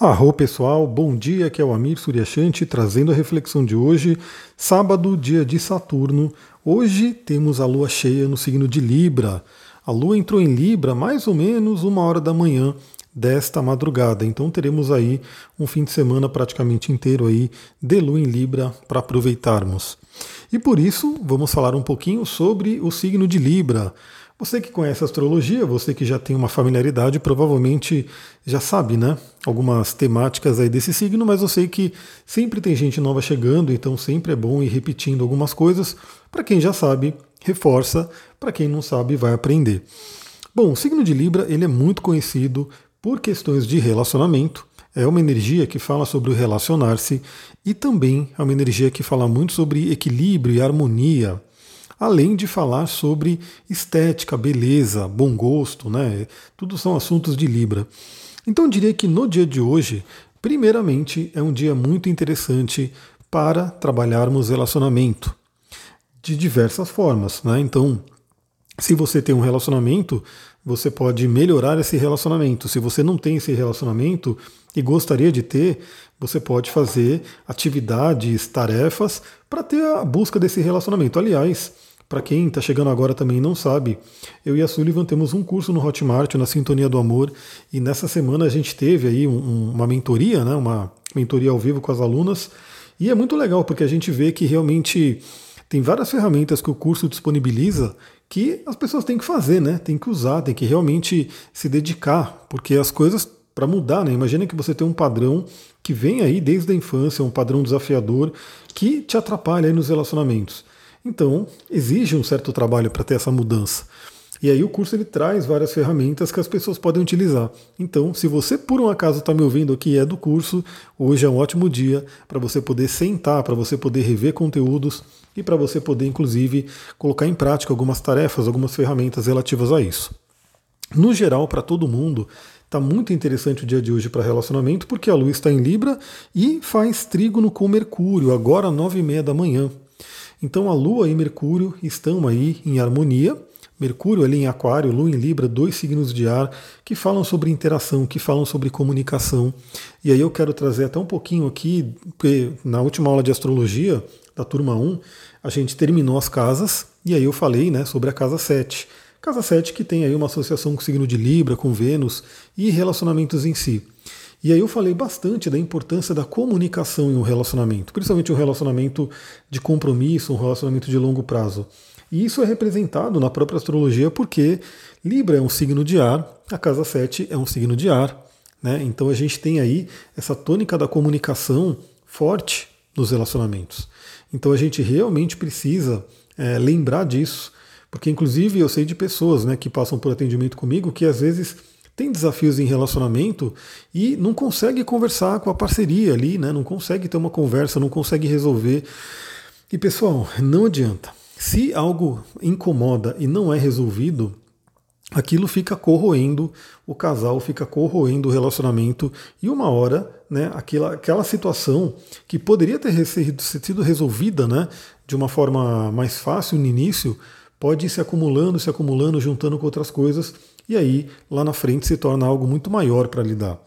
Arro pessoal, bom dia, aqui é o Amir Suryashanti trazendo a reflexão de hoje, sábado, dia de Saturno. Hoje temos a lua cheia no signo de Libra. A lua entrou em Libra mais ou menos uma hora da manhã desta madrugada, então teremos aí um fim de semana praticamente inteiro aí de lua em Libra para aproveitarmos. E por isso vamos falar um pouquinho sobre o signo de Libra. Você que conhece astrologia, você que já tem uma familiaridade, provavelmente já sabe, né? Algumas temáticas aí desse signo, mas eu sei que sempre tem gente nova chegando, então sempre é bom ir repetindo algumas coisas. Para quem já sabe, reforça, para quem não sabe, vai aprender. Bom, o signo de Libra ele é muito conhecido por questões de relacionamento. É uma energia que fala sobre o relacionar-se e também é uma energia que fala muito sobre equilíbrio e harmonia além de falar sobre estética, beleza, bom gosto, né? Tudo são assuntos de Libra. Então eu diria que no dia de hoje, primeiramente, é um dia muito interessante para trabalharmos relacionamento de diversas formas, né? Então, se você tem um relacionamento, você pode melhorar esse relacionamento. Se você não tem esse relacionamento e gostaria de ter, você pode fazer atividades, tarefas para ter a busca desse relacionamento. Aliás, para quem está chegando agora também não sabe, eu e a Sullivan temos um curso no Hotmart, na Sintonia do Amor, e nessa semana a gente teve aí um, uma mentoria, né, uma mentoria ao vivo com as alunas, e é muito legal porque a gente vê que realmente tem várias ferramentas que o curso disponibiliza que as pessoas têm que fazer, né? Tem que usar, tem que realmente se dedicar, porque as coisas para mudar, né? Imagina que você tem um padrão que vem aí desde a infância, um padrão desafiador que te atrapalha aí nos relacionamentos. Então, exige um certo trabalho para ter essa mudança. E aí o curso ele traz várias ferramentas que as pessoas podem utilizar. Então, se você por um acaso está me ouvindo aqui e é do curso, hoje é um ótimo dia para você poder sentar, para você poder rever conteúdos e para você poder, inclusive, colocar em prática algumas tarefas, algumas ferramentas relativas a isso. No geral, para todo mundo, está muito interessante o dia de hoje para relacionamento, porque a Lua está em Libra e faz trígono com Mercúrio, agora às nove e meia da manhã. Então a Lua e Mercúrio estão aí em harmonia. Mercúrio ali em Aquário, Lua em Libra, dois signos de ar que falam sobre interação, que falam sobre comunicação. E aí eu quero trazer até um pouquinho aqui, porque na última aula de astrologia da turma 1, a gente terminou as casas e aí eu falei né, sobre a casa 7. Casa 7 que tem aí uma associação com o signo de Libra, com Vênus e relacionamentos em si. E aí eu falei bastante da importância da comunicação em um relacionamento, principalmente um relacionamento de compromisso, um relacionamento de longo prazo. E isso é representado na própria astrologia porque Libra é um signo de ar, a casa 7 é um signo de ar. Né? Então a gente tem aí essa tônica da comunicação forte nos relacionamentos. Então a gente realmente precisa é, lembrar disso, porque inclusive eu sei de pessoas né, que passam por atendimento comigo que às vezes tem desafios em relacionamento e não consegue conversar com a parceria ali, né? não consegue ter uma conversa, não consegue resolver. E pessoal, não adianta. Se algo incomoda e não é resolvido, aquilo fica corroendo o casal, fica corroendo o relacionamento e uma hora, né, aquela, aquela situação que poderia ter sido resolvida, né, de uma forma mais fácil no início, pode ir se acumulando, se acumulando, juntando com outras coisas e aí lá na frente se torna algo muito maior para lidar.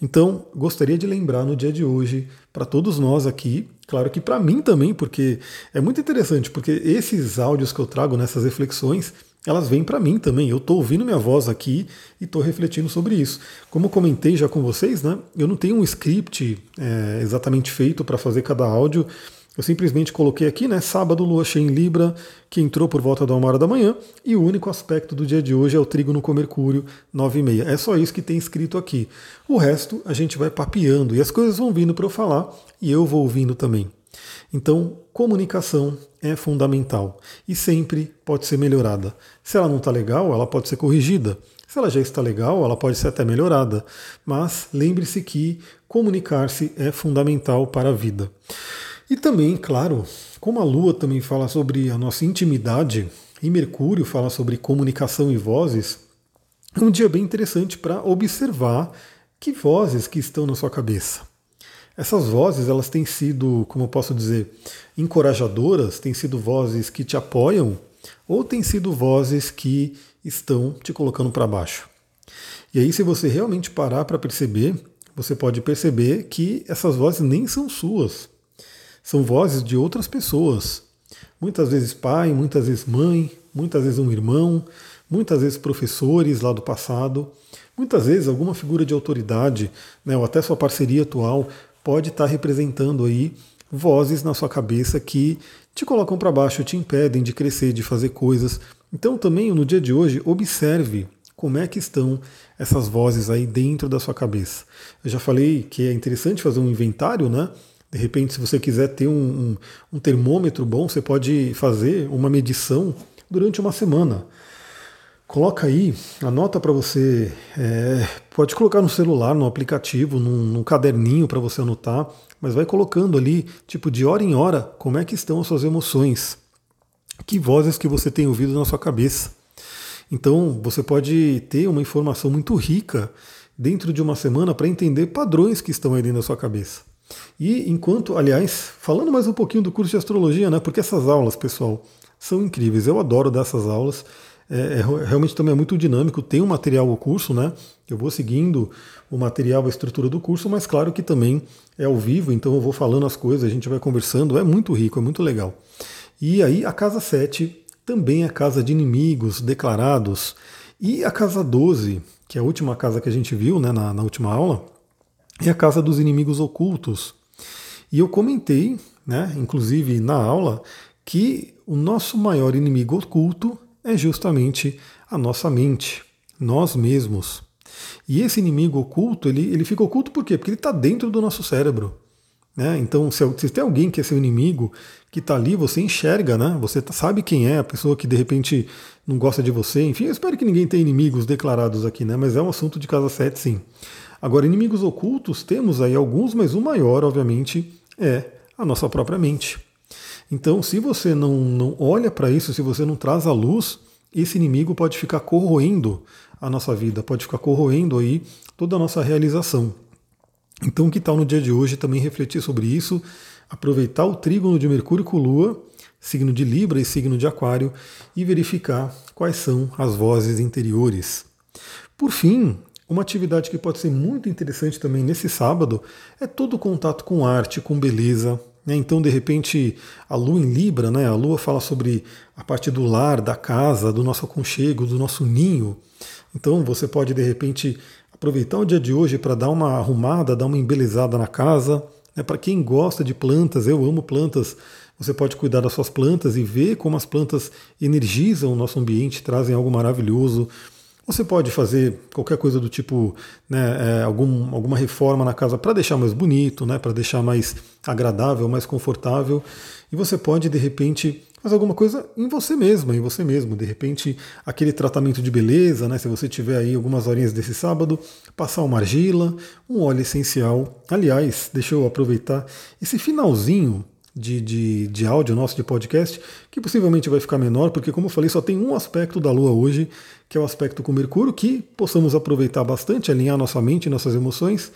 Então, gostaria de lembrar no dia de hoje, para todos nós aqui, claro que para mim também, porque é muito interessante, porque esses áudios que eu trago nessas reflexões, elas vêm para mim também. Eu estou ouvindo minha voz aqui e estou refletindo sobre isso. Como comentei já com vocês, né, eu não tenho um script é, exatamente feito para fazer cada áudio. Eu simplesmente coloquei aqui, né, sábado, lua cheia em Libra, que entrou por volta da uma hora da manhã, e o único aspecto do dia de hoje é o trígono com Mercúrio, 9 e meia. É só isso que tem escrito aqui. O resto a gente vai papeando, e as coisas vão vindo para eu falar, e eu vou ouvindo também. Então, comunicação é fundamental e sempre pode ser melhorada. Se ela não está legal, ela pode ser corrigida. Se ela já está legal, ela pode ser até melhorada. Mas lembre-se que comunicar-se é fundamental para a vida. E também, claro, como a Lua também fala sobre a nossa intimidade e Mercúrio fala sobre comunicação e vozes, é um dia bem interessante para observar que vozes que estão na sua cabeça. Essas vozes, elas têm sido, como eu posso dizer, encorajadoras, têm sido vozes que te apoiam ou têm sido vozes que estão te colocando para baixo. E aí, se você realmente parar para perceber, você pode perceber que essas vozes nem são suas. São vozes de outras pessoas. Muitas vezes pai, muitas vezes mãe, muitas vezes um irmão, muitas vezes professores lá do passado, muitas vezes alguma figura de autoridade, né, ou até sua parceria atual pode estar representando aí vozes na sua cabeça que te colocam para baixo, te impedem de crescer, de fazer coisas. Então também no dia de hoje observe como é que estão essas vozes aí dentro da sua cabeça. Eu já falei que é interessante fazer um inventário, né? De repente, se você quiser ter um, um, um termômetro bom, você pode fazer uma medição durante uma semana. Coloca aí, anota para você, é, pode colocar no celular, no aplicativo, num, num caderninho para você anotar, mas vai colocando ali, tipo de hora em hora, como é que estão as suas emoções, que vozes que você tem ouvido na sua cabeça. Então, você pode ter uma informação muito rica dentro de uma semana para entender padrões que estão aí dentro da sua cabeça. E enquanto, aliás, falando mais um pouquinho do curso de astrologia, né? Porque essas aulas, pessoal, são incríveis. Eu adoro dessas aulas. É, é, realmente também é muito dinâmico. Tem um material o curso, né? Eu vou seguindo o material, a estrutura do curso, mas claro que também é ao vivo, então eu vou falando as coisas, a gente vai conversando. É muito rico, é muito legal. E aí, a casa 7 também a casa de inimigos declarados. E a casa 12, que é a última casa que a gente viu né, na, na última aula, é a casa dos inimigos ocultos. E eu comentei, né, inclusive na aula, que o nosso maior inimigo oculto é justamente a nossa mente, nós mesmos. E esse inimigo oculto, ele, ele fica oculto por quê? Porque ele está dentro do nosso cérebro. Né? Então, se, se, tem alguém que é seu inimigo, que está ali, você enxerga, né? Você tá, sabe quem é a pessoa que de repente não gosta de você. Enfim, eu espero que ninguém tenha inimigos declarados aqui, né? Mas é um assunto de casa 7, sim. Agora, inimigos ocultos, temos aí alguns, mas o maior, obviamente, é a nossa própria mente. Então, se você não, não olha para isso, se você não traz a luz, esse inimigo pode ficar corroendo a nossa vida, pode ficar corroendo aí toda a nossa realização. Então, que tal no dia de hoje também refletir sobre isso, aproveitar o trígono de Mercúrio com Lua, signo de Libra e signo de Aquário, e verificar quais são as vozes interiores. Por fim, uma atividade que pode ser muito interessante também nesse sábado é todo o contato com arte, com beleza. Né? Então, de repente, a Lua em Libra, né? a Lua fala sobre a parte do lar, da casa, do nosso aconchego, do nosso ninho. Então, você pode, de repente, aproveitar o dia de hoje para dar uma arrumada, dar uma embelezada na casa. Né? Para quem gosta de plantas, eu amo plantas, você pode cuidar das suas plantas e ver como as plantas energizam o nosso ambiente, trazem algo maravilhoso. Você pode fazer qualquer coisa do tipo, né, é, algum, alguma reforma na casa para deixar mais bonito, né, para deixar mais agradável, mais confortável. E você pode, de repente, fazer alguma coisa em você mesma, em você mesmo. De repente, aquele tratamento de beleza, né, se você tiver aí algumas horinhas desse sábado, passar uma argila, um óleo essencial. Aliás, deixa eu aproveitar esse finalzinho de, de, de áudio nosso de podcast, que possivelmente vai ficar menor, porque, como eu falei, só tem um aspecto da Lua hoje, que é o aspecto com Mercúrio, que possamos aproveitar bastante, alinhar nossa mente nossas emoções.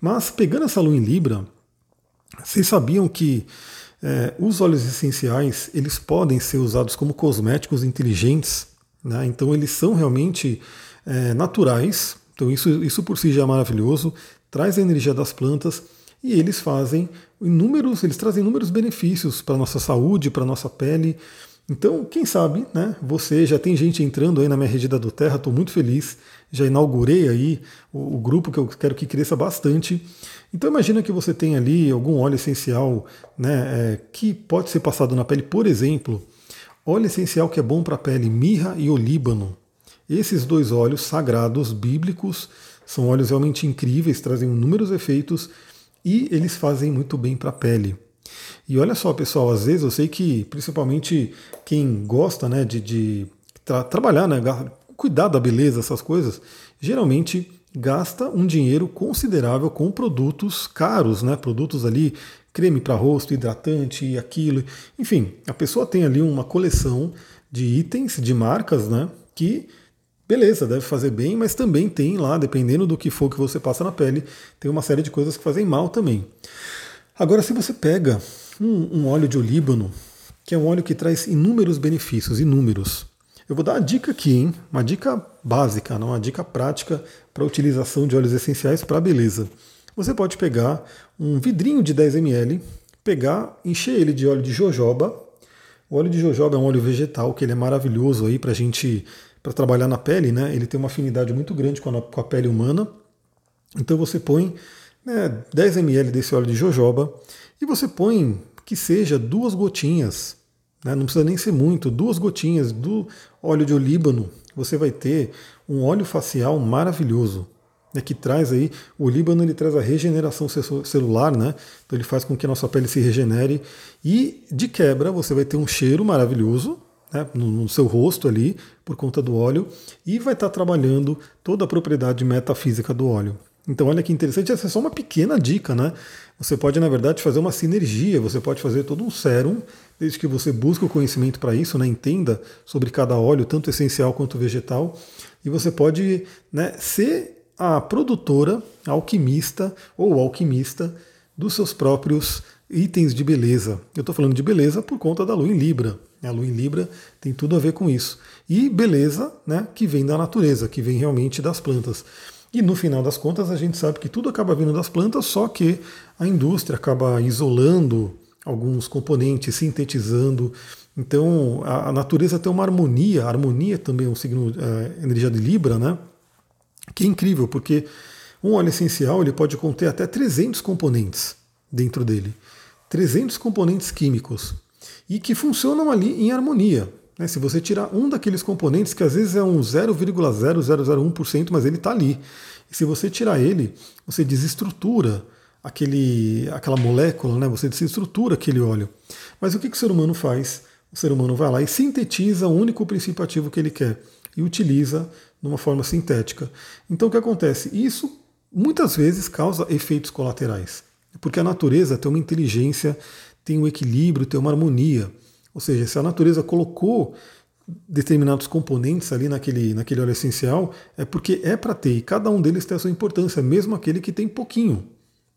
Mas, pegando essa Lua em Libra, vocês sabiam que é, os óleos essenciais eles podem ser usados como cosméticos inteligentes, né? então eles são realmente é, naturais, então isso, isso por si já é maravilhoso, traz a energia das plantas e eles fazem inúmeros, eles trazem inúmeros benefícios para a nossa saúde, para a nossa pele. Então, quem sabe, né? Você já tem gente entrando aí na minha rede da do Terra, estou muito feliz. Já inaugurei aí o, o, grupo que eu quero que cresça bastante. Então imagina que você tem ali algum óleo essencial, né? É, que pode ser passado na pele, por exemplo, óleo essencial que é bom para a pele, mirra e olíbano. Esses dois óleos sagrados bíblicos são óleos realmente incríveis, trazem inúmeros efeitos e eles fazem muito bem para a pele. E olha só, pessoal, às vezes eu sei que principalmente quem gosta né, de, de tra trabalhar, né, cuidar da beleza, essas coisas, geralmente gasta um dinheiro considerável com produtos caros, né, produtos ali, creme para rosto, hidratante aquilo. Enfim, a pessoa tem ali uma coleção de itens, de marcas, né, que beleza, deve fazer bem, mas também tem lá, dependendo do que for que você passa na pele, tem uma série de coisas que fazem mal também. Agora, se você pega um, um óleo de olíbano, que é um óleo que traz inúmeros benefícios, inúmeros. Eu vou dar uma dica aqui, hein? Uma dica básica, não uma dica prática para utilização de óleos essenciais para beleza. Você pode pegar um vidrinho de 10 ml, pegar, encher ele de óleo de jojoba. O óleo de jojoba é um óleo vegetal que ele é maravilhoso aí para gente para trabalhar na pele, né? Ele tem uma afinidade muito grande com a, com a pele humana. Então você põe né, 10 ml desse óleo de jojoba e você põe que seja duas gotinhas, né, não precisa nem ser muito, duas gotinhas do óleo de olíbano, você vai ter um óleo facial maravilhoso. Né, que traz aí, o olíbano ele traz a regeneração celular, né? Então ele faz com que a nossa pele se regenere e de quebra você vai ter um cheiro maravilhoso, né, no, seu rosto ali, por conta do óleo, e vai estar trabalhando toda a propriedade metafísica do óleo. Então, olha que interessante, essa é só uma pequena dica, né? Você pode, na verdade, fazer uma sinergia, você pode fazer todo um sérum, desde que você busque o conhecimento para isso, né? entenda sobre cada óleo, tanto essencial quanto vegetal, e você pode né, ser a produtora, a alquimista ou alquimista dos seus próprios itens de beleza. Eu estou falando de beleza por conta da lua em Libra. A lua em Libra tem tudo a ver com isso. E beleza né, que vem da natureza, que vem realmente das plantas. E no final das contas, a gente sabe que tudo acaba vindo das plantas, só que a indústria acaba isolando alguns componentes, sintetizando. Então, a, a natureza tem uma harmonia, a harmonia também é um signo, é, energia de Libra, né? Que é incrível, porque um óleo essencial ele pode conter até 300 componentes dentro dele. 300 componentes químicos. E que funcionam ali em harmonia. Né? Se você tirar um daqueles componentes, que às vezes é um 0,0001%, mas ele está ali. E se você tirar ele, você desestrutura aquele, aquela molécula, né? você desestrutura aquele óleo. Mas o que, que o ser humano faz? O ser humano vai lá e sintetiza o único princípio ativo que ele quer e utiliza de uma forma sintética. Então o que acontece? Isso muitas vezes causa efeitos colaterais, porque a natureza tem uma inteligência, tem um equilíbrio, tem uma harmonia. Ou seja, se a natureza colocou determinados componentes ali naquele, naquele óleo essencial, é porque é para ter, e cada um deles tem a sua importância, mesmo aquele que tem pouquinho.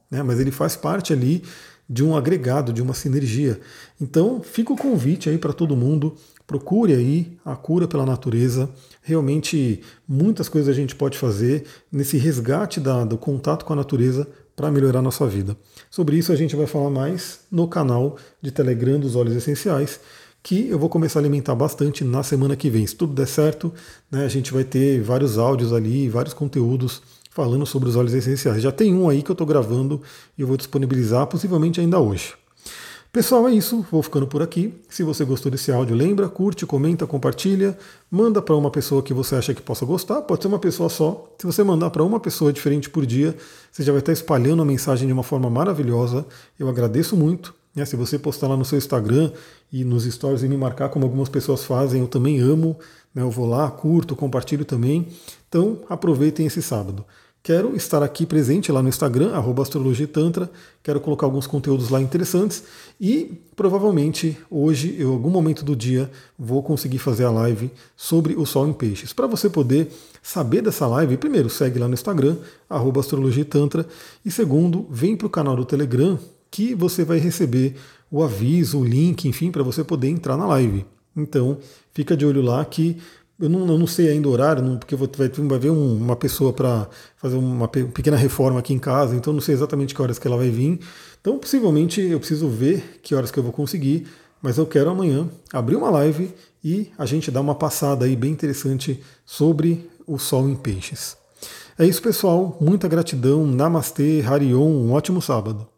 Né? Mas ele faz parte ali de um agregado, de uma sinergia. Então, fica o convite aí para todo mundo, procure aí a cura pela natureza. Realmente, muitas coisas a gente pode fazer nesse resgate da, do contato com a natureza para melhorar nossa vida. Sobre isso a gente vai falar mais no canal de Telegram dos Óleos Essenciais, que eu vou começar a alimentar bastante na semana que vem. Se tudo der certo, né, a gente vai ter vários áudios ali, vários conteúdos falando sobre os óleos essenciais. Já tem um aí que eu estou gravando e eu vou disponibilizar possivelmente ainda hoje. Pessoal, é isso. Vou ficando por aqui. Se você gostou desse áudio, lembra, curte, comenta, compartilha, manda para uma pessoa que você acha que possa gostar. Pode ser uma pessoa só. Se você mandar para uma pessoa diferente por dia, você já vai estar espalhando a mensagem de uma forma maravilhosa. Eu agradeço muito. Né? Se você postar lá no seu Instagram e nos stories e me marcar, como algumas pessoas fazem, eu também amo. Né? Eu vou lá, curto, compartilho também. Então, aproveitem esse sábado. Quero estar aqui presente lá no Instagram, astrologitantra, quero colocar alguns conteúdos lá interessantes e provavelmente hoje, em algum momento do dia, vou conseguir fazer a live sobre o Sol em Peixes. Para você poder saber dessa live, primeiro, segue lá no Instagram, astrologitantra, e segundo, vem para o canal do Telegram que você vai receber o aviso, o link, enfim, para você poder entrar na live. Então, fica de olho lá que eu não, eu não sei ainda o horário, não, porque vai, vai ver um, uma pessoa para fazer uma pequena reforma aqui em casa, então não sei exatamente que horas que ela vai vir. Então, possivelmente, eu preciso ver que horas que eu vou conseguir, mas eu quero amanhã abrir uma live e a gente dar uma passada aí bem interessante sobre o Sol em Peixes. É isso, pessoal. Muita gratidão. Namastê, Harion. Um ótimo sábado.